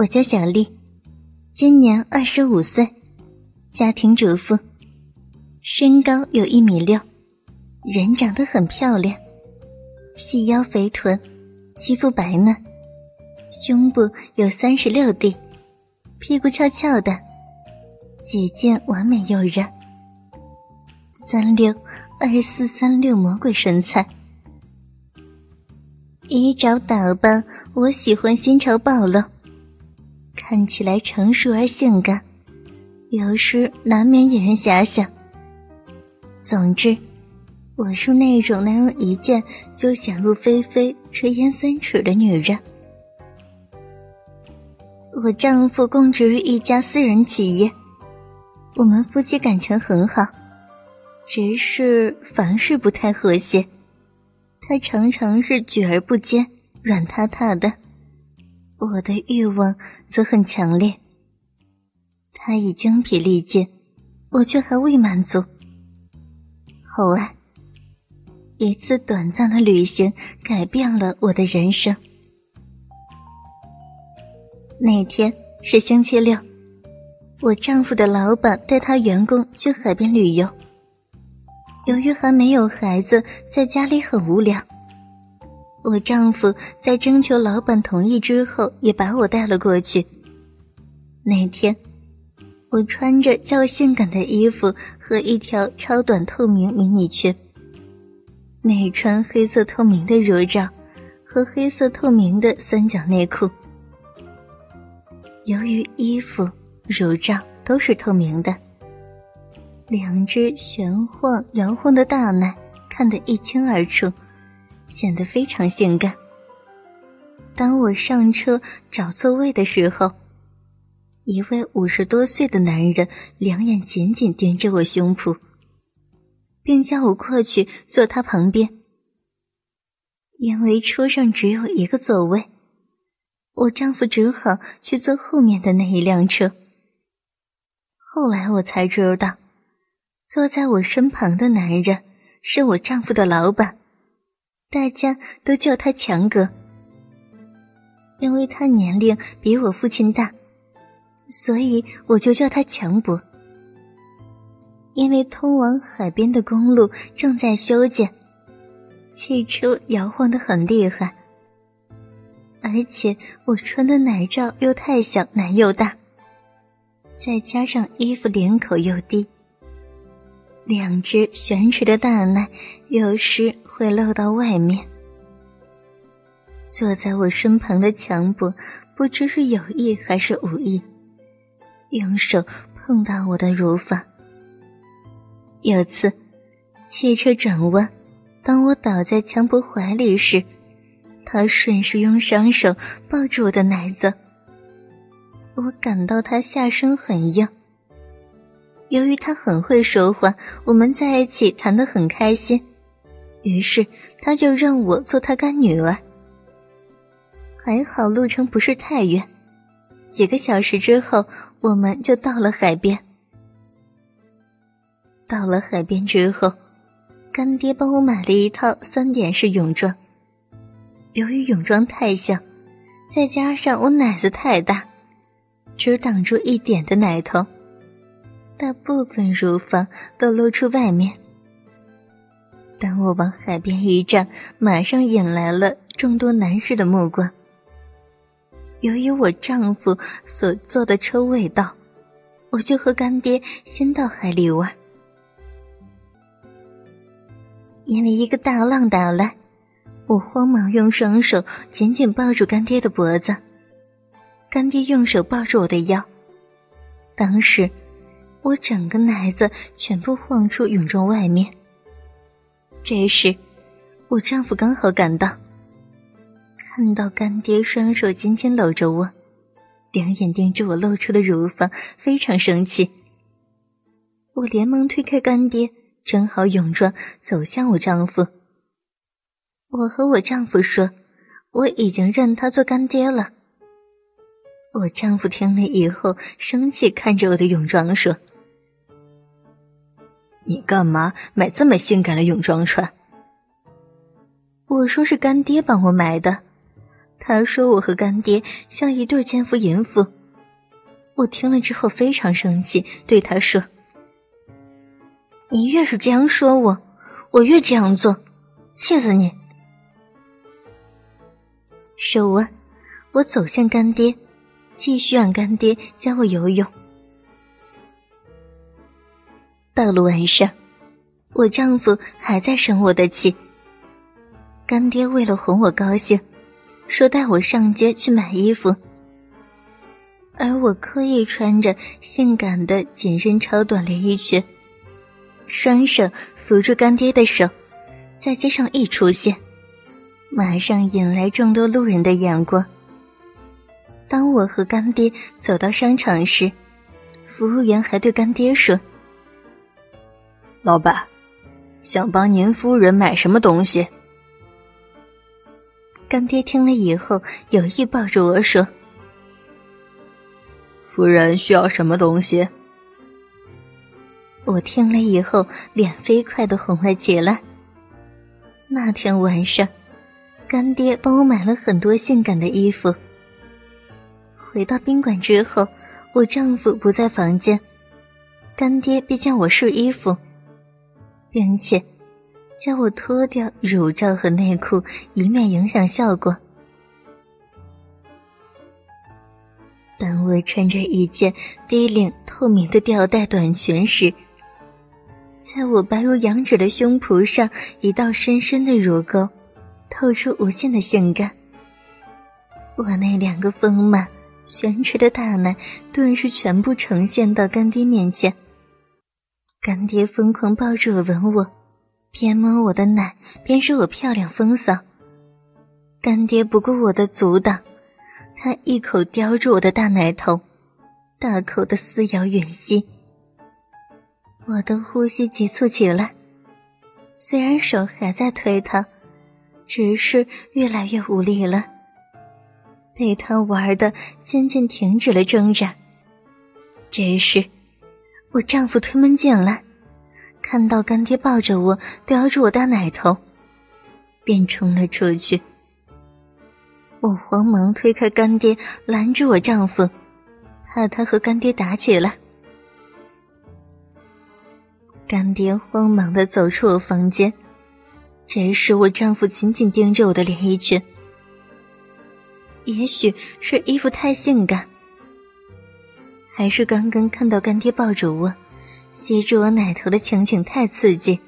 我叫小丽，今年二十五岁，家庭主妇，身高有一米六，人长得很漂亮，细腰肥臀，肌肤白嫩，胸部有三十六 D，屁股翘翘的，姐姐完美诱人，三六二四三六魔鬼身材。衣着打扮，我喜欢新潮暴露。看起来成熟而性感，有时难免引人遐想。总之，我是那种能人一见就想入非非、垂涎三尺的女人。我丈夫供职于一家私人企业，我们夫妻感情很好，只是凡事不太和谐。他常常是举而不坚、软塌塌的。我的欲望则很强烈，他已精疲力尽，我却还未满足。后来，一次短暂的旅行改变了我的人生。那天是星期六，我丈夫的老板带他员工去海边旅游。由于还没有孩子，在家里很无聊。我丈夫在征求老板同意之后，也把我带了过去。那天，我穿着较性感的衣服和一条超短透明迷你裙，内穿黑色透明的乳罩和黑色透明的三角内裤。由于衣服、乳罩都是透明的，两只悬晃摇晃的大奶看得一清二楚。显得非常性感。当我上车找座位的时候，一位五十多岁的男人两眼紧紧盯着我胸脯，并叫我过去坐他旁边。因为车上只有一个座位，我丈夫只好去坐后面的那一辆车。后来我才知道，坐在我身旁的男人是我丈夫的老板。大家都叫他强哥，因为他年龄比我父亲大，所以我就叫他强伯。因为通往海边的公路正在修建，汽车摇晃的很厉害，而且我穿的奶罩又太小，奶又大，再加上衣服领口又低。两只悬垂的大奶有时会露到外面。坐在我身旁的强伯不知是有意还是无意，用手碰到我的乳房。有次，汽车转弯，当我倒在强伯怀里时，他顺势用双手抱住我的奶子。我感到他下身很硬。由于他很会说话，我们在一起谈得很开心，于是他就让我做他干女儿。还好路程不是太远，几个小时之后我们就到了海边。到了海边之后，干爹帮我买了一套三点式泳装。由于泳装太小，再加上我奶子太大，只挡住一点的奶头。大部分乳房都露出外面。当我往海边一站，马上引来了众多男士的目光。由于我丈夫所坐的车未到，我就和干爹先到海里玩。因为一个大浪打来，我慌忙用双手紧紧抱住干爹的脖子，干爹用手抱住我的腰。当时。我整个奶子全部晃出泳装外面。这时，我丈夫刚好赶到，看到干爹双手紧紧搂着我，两眼盯着我露出的乳房，非常生气。我连忙推开干爹，整好泳装，走向我丈夫。我和我丈夫说，我已经认他做干爹了。我丈夫听了以后，生气看着我的泳装说。你干嘛买这么性感的泳装穿？我说是干爹帮我买的，他说我和干爹像一对奸夫淫妇。我听了之后非常生气，对他说：“你越是这样说我，我越这样做，气死你！”说完，我走向干爹，继续让干爹教我游泳。到了晚上，我丈夫还在生我的气。干爹为了哄我高兴，说带我上街去买衣服。而我刻意穿着性感的紧身超短连衣裙，双手扶住干爹的手，在街上一出现，马上引来众多路人的眼光。当我和干爹走到商场时，服务员还对干爹说：“老板，想帮您夫人买什么东西？”干爹听了以后，有意抱住我说。夫人需要什么东西？我听了以后，脸飞快的红了起来。那天晚上，干爹帮我买了很多性感的衣服。回到宾馆之后，我丈夫不在房间，干爹便叫我试衣服，并且叫我脱掉乳罩和内裤，以免影响效果。当我穿着一件低领透明的吊带短裙时，在我白如羊脂的胸脯上，一道深深的乳沟，透出无限的性感。我那两个丰满悬垂的大奶，顿时全部呈现到干爹面前。干爹疯狂抱住我吻我，边摸我的奶边说我漂亮风骚。干爹不顾我的阻挡。他一口叼住我的大奶头，大口的撕咬吮吸，我的呼吸急促起来。虽然手还在推他，只是越来越无力了，被他玩的渐渐停止了挣扎。这时，我丈夫推门进来，看到干爹抱着我，叼住我大奶头，便冲了出去。我慌忙推开干爹，拦住我丈夫，怕他和干爹打起来。干爹慌忙的走出我房间，这时我丈夫紧紧盯着我的连衣裙。也许是衣服太性感，还是刚刚看到干爹抱着我，吸住我奶头的情景太刺激，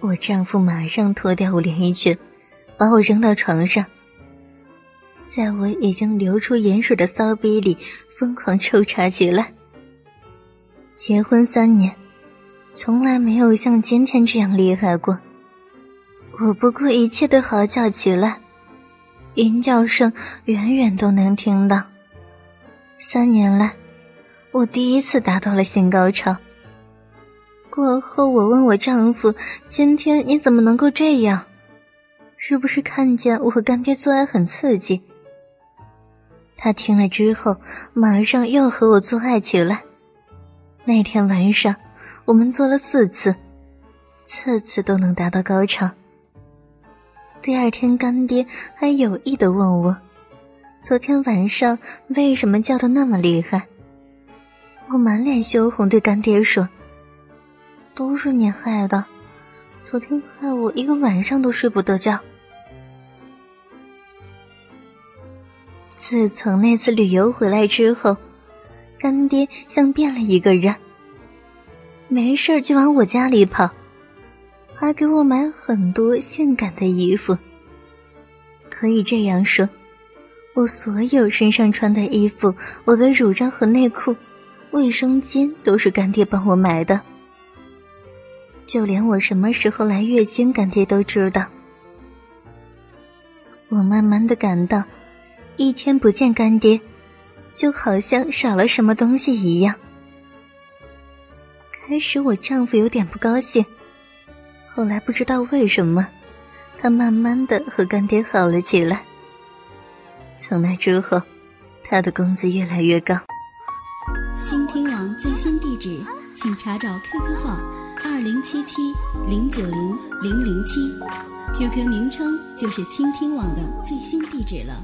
我丈夫马上脱掉我连衣裙。把我扔到床上，在我已经流出盐水的骚逼里疯狂抽插起来。结婚三年，从来没有像今天这样厉害过。我不顾一切的嚎叫起来，淫叫声远远都能听到。三年来，我第一次达到了性高潮。过后，我问我丈夫：“今天你怎么能够这样？”是不是看见我和干爹做爱很刺激？他听了之后，马上又和我做爱起来。那天晚上，我们做了四次，次次都能达到高潮。第二天，干爹还有意的问我，昨天晚上为什么叫的那么厉害？我满脸羞红，对干爹说：“都是你害的，昨天害我一个晚上都睡不得觉。”自从那次旅游回来之后，干爹像变了一个人，没事就往我家里跑，还给我买很多性感的衣服。可以这样说，我所有身上穿的衣服、我的乳罩和内裤、卫生巾都是干爹帮我买的，就连我什么时候来月经，干爹都知道。我慢慢的感到。一天不见干爹，就好像少了什么东西一样。开始我丈夫有点不高兴，后来不知道为什么，他慢慢的和干爹好了起来。从那之后，他的工资越来越高。倾听网最新地址，请查找 QQ 号二零七七零九零零零七，QQ 名称。就是倾听网的最新地址了。